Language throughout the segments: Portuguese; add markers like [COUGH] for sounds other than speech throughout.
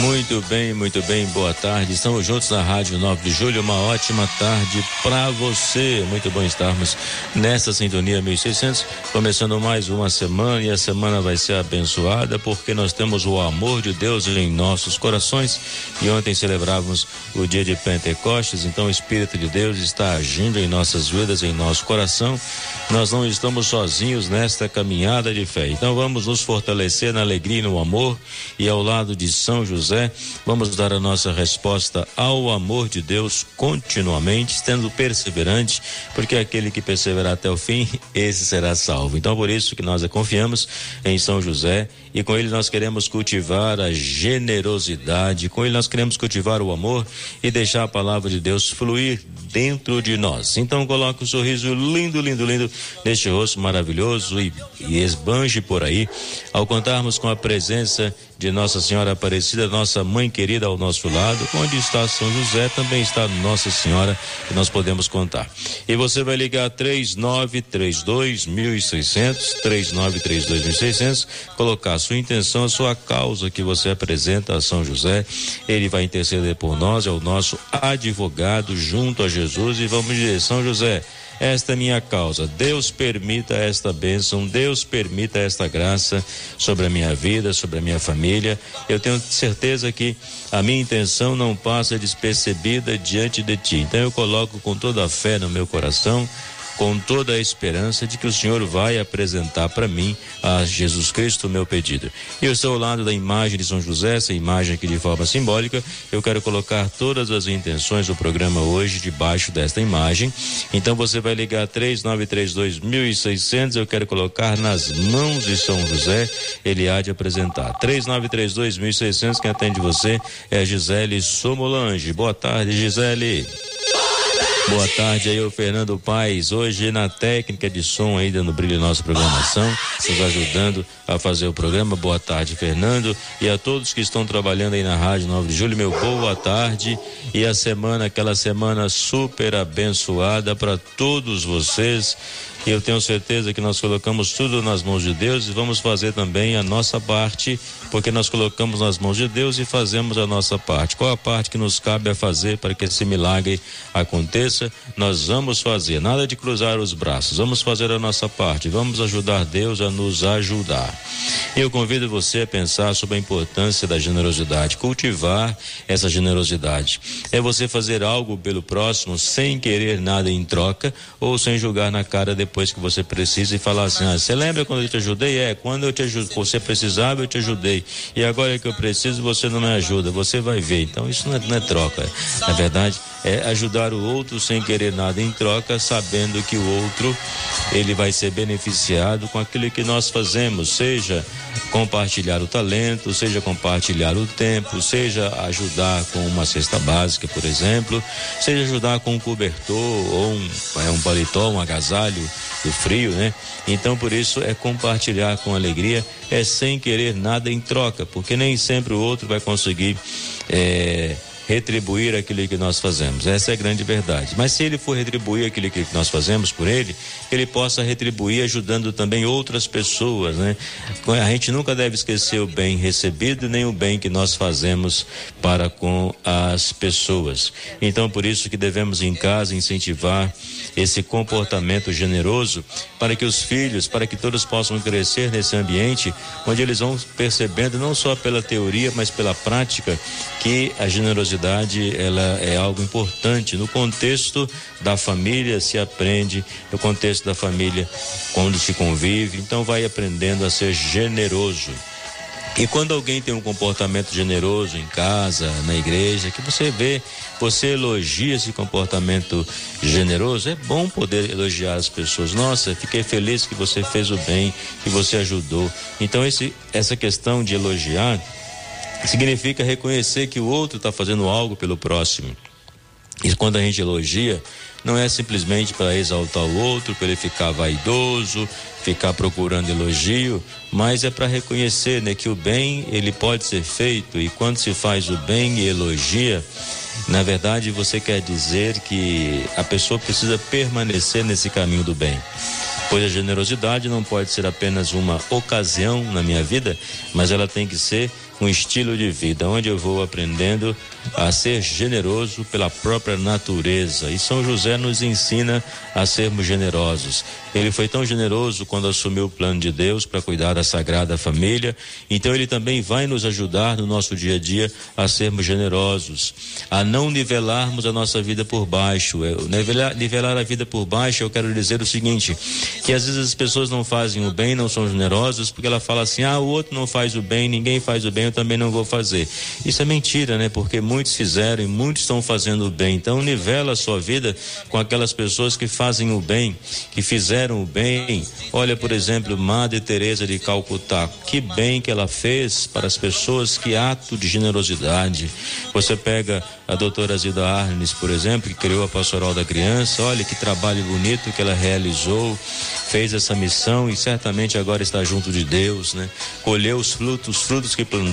Muito bem, muito bem, boa tarde. Estamos juntos na Rádio 9 de Julho. Uma ótima tarde para você. Muito bom estarmos nessa sintonia 1600, começando mais uma semana e a semana vai ser abençoada porque nós temos o amor de Deus em nossos corações. E ontem celebrávamos o dia de Pentecostes, então o Espírito de Deus está agindo em nossas vidas, em nosso coração. Nós não estamos sozinhos nesta caminhada de fé. Então vamos nos fortalecer na alegria e no amor e ao lado de São José, vamos dar a nossa resposta ao amor de Deus continuamente, sendo perseverante, porque aquele que perseverar até o fim, [LAUGHS] esse será salvo. Então por isso que nós confiamos em São José e com ele nós queremos cultivar a generosidade, com ele nós queremos cultivar o amor e deixar a palavra de Deus fluir dentro de nós. Então coloque um sorriso lindo, lindo, lindo neste rosto maravilhoso e, e esbanje por aí ao contarmos com a presença de Nossa Senhora Aparecida, nossa mãe querida ao nosso lado. Onde está São José, também está Nossa Senhora, que nós podemos contar. E você vai ligar 3932 1600, 3932 1600, colocar a sua intenção, a sua causa que você apresenta a São José. Ele vai interceder por nós, é o nosso advogado junto a Jesus e vamos dizer, São José, esta é minha causa. Deus permita esta bênção, Deus permita esta graça sobre a minha vida, sobre a minha família. Eu tenho certeza que a minha intenção não passa despercebida diante de ti. Então eu coloco com toda a fé no meu coração com toda a esperança de que o Senhor vai apresentar para mim a Jesus Cristo o meu pedido. Eu estou ao lado da imagem de São José, essa imagem aqui de forma simbólica. Eu quero colocar todas as intenções do programa hoje debaixo desta imagem. Então você vai ligar 3932 1600. Eu quero colocar nas mãos de São José. Ele há de apresentar. 3932 1600. Quem atende você é Gisele Somolange. Boa tarde, Gisele. Boa tarde aí, o Fernando Paes. Hoje na técnica de som aí, dando brilho na nossa programação, nos ajudando a fazer o programa. Boa tarde, Fernando. E a todos que estão trabalhando aí na Rádio 9 de Julho, meu boa tarde. E a semana, aquela semana super abençoada para todos vocês. E eu tenho certeza que nós colocamos tudo nas mãos de Deus e vamos fazer também a nossa parte, porque nós colocamos nas mãos de Deus e fazemos a nossa parte. Qual a parte que nos cabe a fazer para que esse milagre aconteça? Nós vamos fazer, nada de cruzar os braços, vamos fazer a nossa parte, vamos ajudar Deus a nos ajudar. Eu convido você a pensar sobre a importância da generosidade, cultivar essa generosidade. É você fazer algo pelo próximo sem querer nada em troca ou sem julgar na cara depois depois que você precisa e falar assim: ah, você lembra quando eu te ajudei? É, quando eu te ajudei, você precisava, eu te ajudei. E agora que eu preciso, você não me ajuda. Você vai ver. Então isso não é, não é troca. Na verdade, é ajudar o outro sem querer nada em troca, sabendo que o outro ele vai ser beneficiado com aquilo que nós fazemos, seja compartilhar o talento, seja compartilhar o tempo, seja ajudar com uma cesta básica, por exemplo, seja ajudar com um cobertor ou um, é, um paletó, um agasalho do frio, né? Então por isso é compartilhar com alegria, é sem querer nada em troca, porque nem sempre o outro vai conseguir é, retribuir aquilo que nós fazemos. Essa é a grande verdade. Mas se ele for retribuir aquilo que nós fazemos por ele, ele possa retribuir ajudando também outras pessoas, né? A gente nunca deve esquecer o bem recebido nem o bem que nós fazemos para com as pessoas. Então, por isso que devemos em casa incentivar esse comportamento generoso para que os filhos, para que todos possam crescer nesse ambiente onde eles vão percebendo não só pela teoria, mas pela prática que a generosidade ela é algo importante no contexto da família se aprende, no contexto da família quando se convive, então vai aprendendo a ser generoso. E quando alguém tem um comportamento generoso em casa, na igreja, que você vê, você elogia esse comportamento generoso, é bom poder elogiar as pessoas. Nossa, fiquei feliz que você fez o bem, que você ajudou. Então esse, essa questão de elogiar significa reconhecer que o outro está fazendo algo pelo próximo. E quando a gente elogia, não é simplesmente para exaltar o outro, para ele ficar vaidoso, ficar procurando elogio, mas é para reconhecer né, que o bem ele pode ser feito e quando se faz o bem e elogia, Na verdade, você quer dizer que a pessoa precisa permanecer nesse caminho do bem. Pois a generosidade não pode ser apenas uma ocasião na minha vida, mas ela tem que ser um estilo de vida, onde eu vou aprendendo a ser generoso pela própria natureza. E São José nos ensina a sermos generosos. Ele foi tão generoso quando assumiu o plano de Deus para cuidar da Sagrada Família, então ele também vai nos ajudar no nosso dia a dia a sermos generosos, a não nivelarmos a nossa vida por baixo. Nivelar, nivelar a vida por baixo, eu quero dizer o seguinte: que às vezes as pessoas não fazem o bem, não são generosas, porque ela fala assim: ah, o outro não faz o bem, ninguém faz o bem, eu também não vou fazer. Isso é mentira, né? Porque muitos fizeram e muitos estão fazendo o bem. Então, nivela a sua vida com aquelas pessoas que fazem o bem, que fizeram o bem. Olha, por exemplo, Madre Teresa de Calcutá. Que bem que ela fez para as pessoas, que ato de generosidade. Você pega a doutora Zida Arnes, por exemplo, que criou a Pastoral da Criança. Olha que trabalho bonito que ela realizou, fez essa missão e certamente agora está junto de Deus, né? Colheu os frutos, os frutos que plantou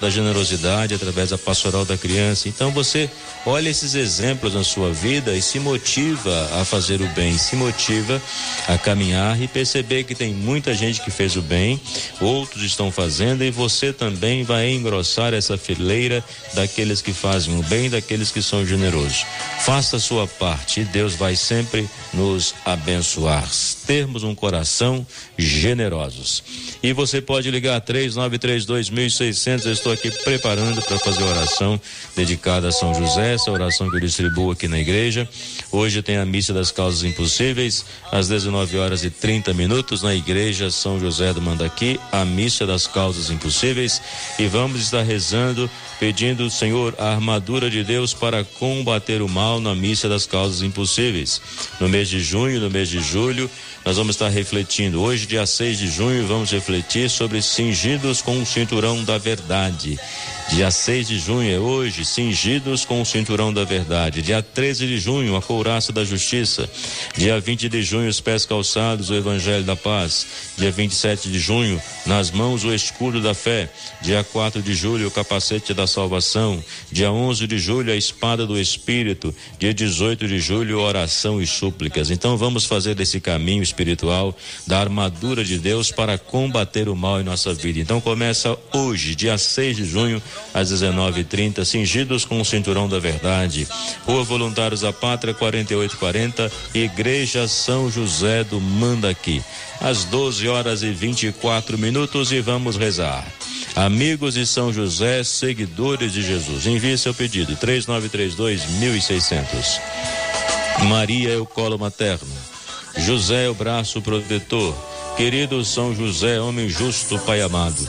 da generosidade através da Pastoral da Criança. Então você olha esses exemplos na sua vida e se motiva a fazer o bem, se motiva a caminhar e perceber que tem muita gente que fez o bem, outros estão fazendo e você também vai engrossar essa fileira daqueles que fazem o bem daqueles que são generosos. Faça a sua parte e Deus vai sempre nos abençoar. Termos um coração generosos. E você pode ligar 3932.600. Eu estou aqui preparando para fazer oração dedicada a São José, essa oração que eu distribuo aqui na igreja. Hoje tem a missa das causas impossíveis, às 19 horas e 30 minutos, na igreja São José do Mandaqui, a missa das causas impossíveis. E vamos estar rezando pedindo, Senhor, a armadura de Deus para combater o mal na missa das causas impossíveis. No mês de junho, no mês de julho, nós vamos estar refletindo. Hoje, dia 6 de junho, vamos refletir sobre cingidos com o cinturão da verdade. Dia 6 de junho é hoje, cingidos com o cinturão da verdade. Dia 13 de junho, a couraça da justiça. Dia 20 de junho, os pés calçados, o evangelho da paz. Dia 27 de junho, nas mãos o escudo da fé. Dia 4 de julho, o capacete da salvação. Dia 11 de julho, a espada do espírito. Dia 18 de julho, oração e súplicas. Então vamos fazer desse caminho espiritual da armadura de Deus para combater o mal em nossa vida. Então começa hoje, dia 6 de junho, às 19h30, cingidos com o cinturão da verdade. Rua Voluntários da Pátria, 4840, Igreja São José do Mandaqui. Às 12 horas e 24 minutos e vamos rezar. Amigos de São José, seguidores de Jesus, envie seu pedido 3932 1600. Maria é o colo materno. José é o braço protetor. Querido São José, homem justo, Pai amado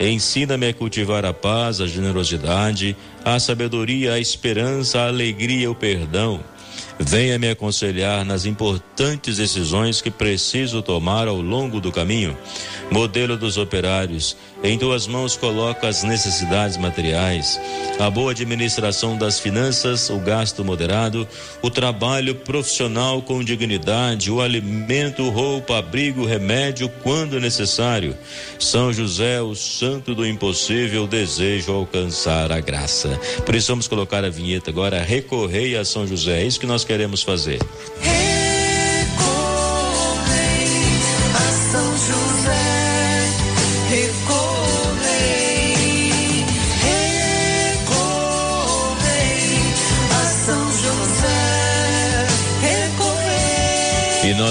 Ensina-me a cultivar a paz, a generosidade, a sabedoria, a esperança, a alegria, o perdão. Venha me aconselhar nas importantes decisões que preciso tomar ao longo do caminho. Modelo dos operários, em tuas mãos coloca as necessidades materiais, a boa administração das finanças, o gasto moderado, o trabalho profissional com dignidade, o alimento, roupa, abrigo, remédio quando necessário. São José, o santo do impossível, desejo alcançar a graça. Vamos colocar a vinheta agora, recorrei a São José. É isso que nós queremos fazer. E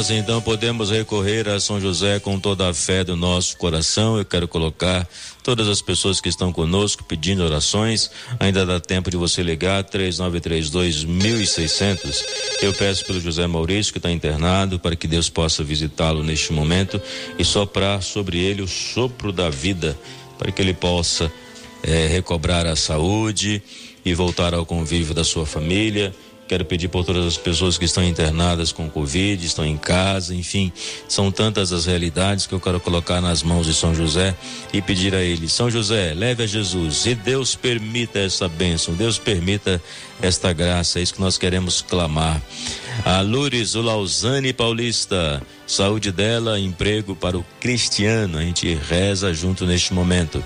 nós então podemos recorrer a São José com toda a fé do nosso coração. Eu quero colocar todas as pessoas que estão conosco pedindo orações. Ainda dá tempo de você ligar 3932 1600. Eu peço pelo José Maurício que está internado para que Deus possa visitá-lo neste momento e soprar sobre ele o sopro da vida para que ele possa é, recobrar a saúde e voltar ao convívio da sua família Quero pedir por todas as pessoas que estão internadas com Covid, estão em casa, enfim, são tantas as realidades que eu quero colocar nas mãos de São José e pedir a ele: São José, leve a Jesus e Deus permita essa bênção, Deus permita esta graça, é isso que nós queremos clamar. A Loures, o Lausanne Paulista, saúde dela, emprego para o Cristiano. A gente reza junto neste momento.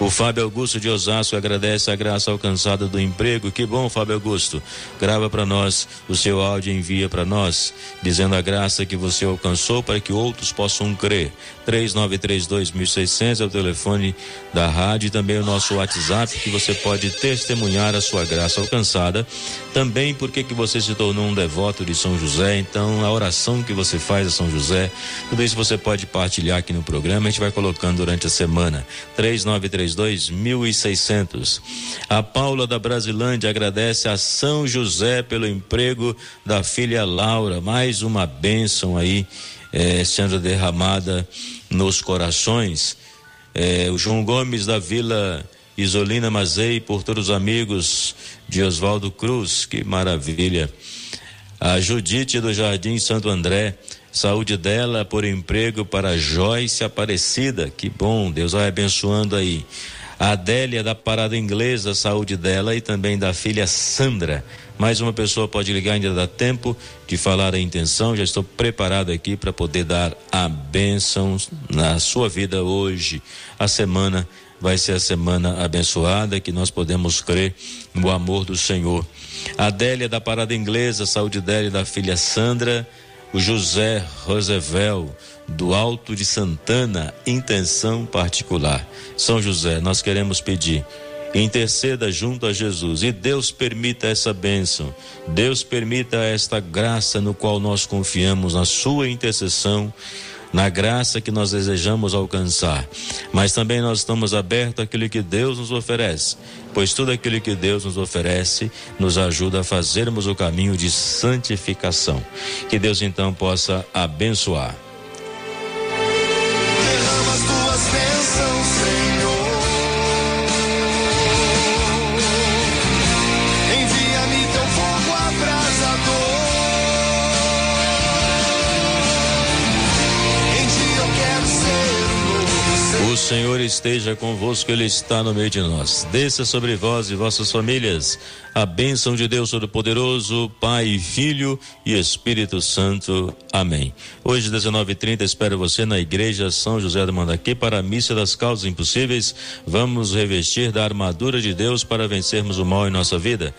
O Fábio Augusto de Osasco agradece a graça alcançada do emprego. Que bom, Fábio Augusto. Grava para nós o seu áudio e envia para nós, dizendo a graça que você alcançou para que outros possam crer. 3932.600 é o telefone da rádio e também o nosso WhatsApp que você pode testemunhar a sua graça alcançada. Também porque que você se tornou um devoto de São José. Então, a oração que você faz a São José. Tudo isso você pode partilhar aqui no programa, a gente vai colocando durante a semana. 3932 1600. A Paula da Brasilândia agradece a São José pelo emprego da filha Laura. Mais uma bênção aí, eh, sendo derramada nos corações. Eh, o João Gomes da Vila Isolina Mazei, por todos os amigos de Oswaldo Cruz, que maravilha. A Judite do Jardim Santo André, Saúde dela por emprego para Joyce Aparecida. Que bom, Deus vai abençoando aí. A Adélia da Parada Inglesa, saúde dela e também da filha Sandra. Mais uma pessoa pode ligar, ainda dá tempo de falar a intenção. Já estou preparado aqui para poder dar a bênção na sua vida hoje. A semana vai ser a semana abençoada, que nós podemos crer no amor do Senhor. A Adélia da Parada Inglesa, saúde dela e da filha Sandra. O José Rosevel, do Alto de Santana, intenção particular. São José, nós queremos pedir, interceda junto a Jesus. E Deus permita essa bênção, Deus permita esta graça no qual nós confiamos na Sua intercessão na graça que nós desejamos alcançar. Mas também nós estamos abertos àquilo que Deus nos oferece, pois tudo aquilo que Deus nos oferece nos ajuda a fazermos o caminho de santificação. Que Deus então possa abençoar. Esteja convosco, Ele está no meio de nós. Desça sobre vós e vossas famílias a bênção de Deus Todo-Poderoso, Pai, Filho e Espírito Santo. Amém. Hoje, 19h30, espero você na Igreja São José do Mandaqui para a Missa das Causas Impossíveis. Vamos revestir da armadura de Deus para vencermos o mal em nossa vida.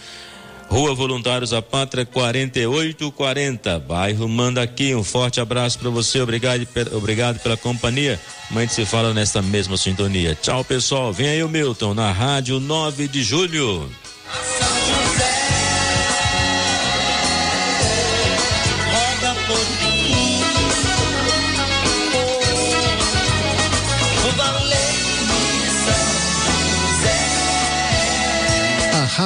Rua Voluntários da Pátria 4840, bairro Manda aqui. Um forte abraço para você, obrigado, obrigado pela companhia. Amanhã se fala nesta mesma sintonia. Tchau, pessoal. Vem aí o Milton na Rádio 9 de Julho.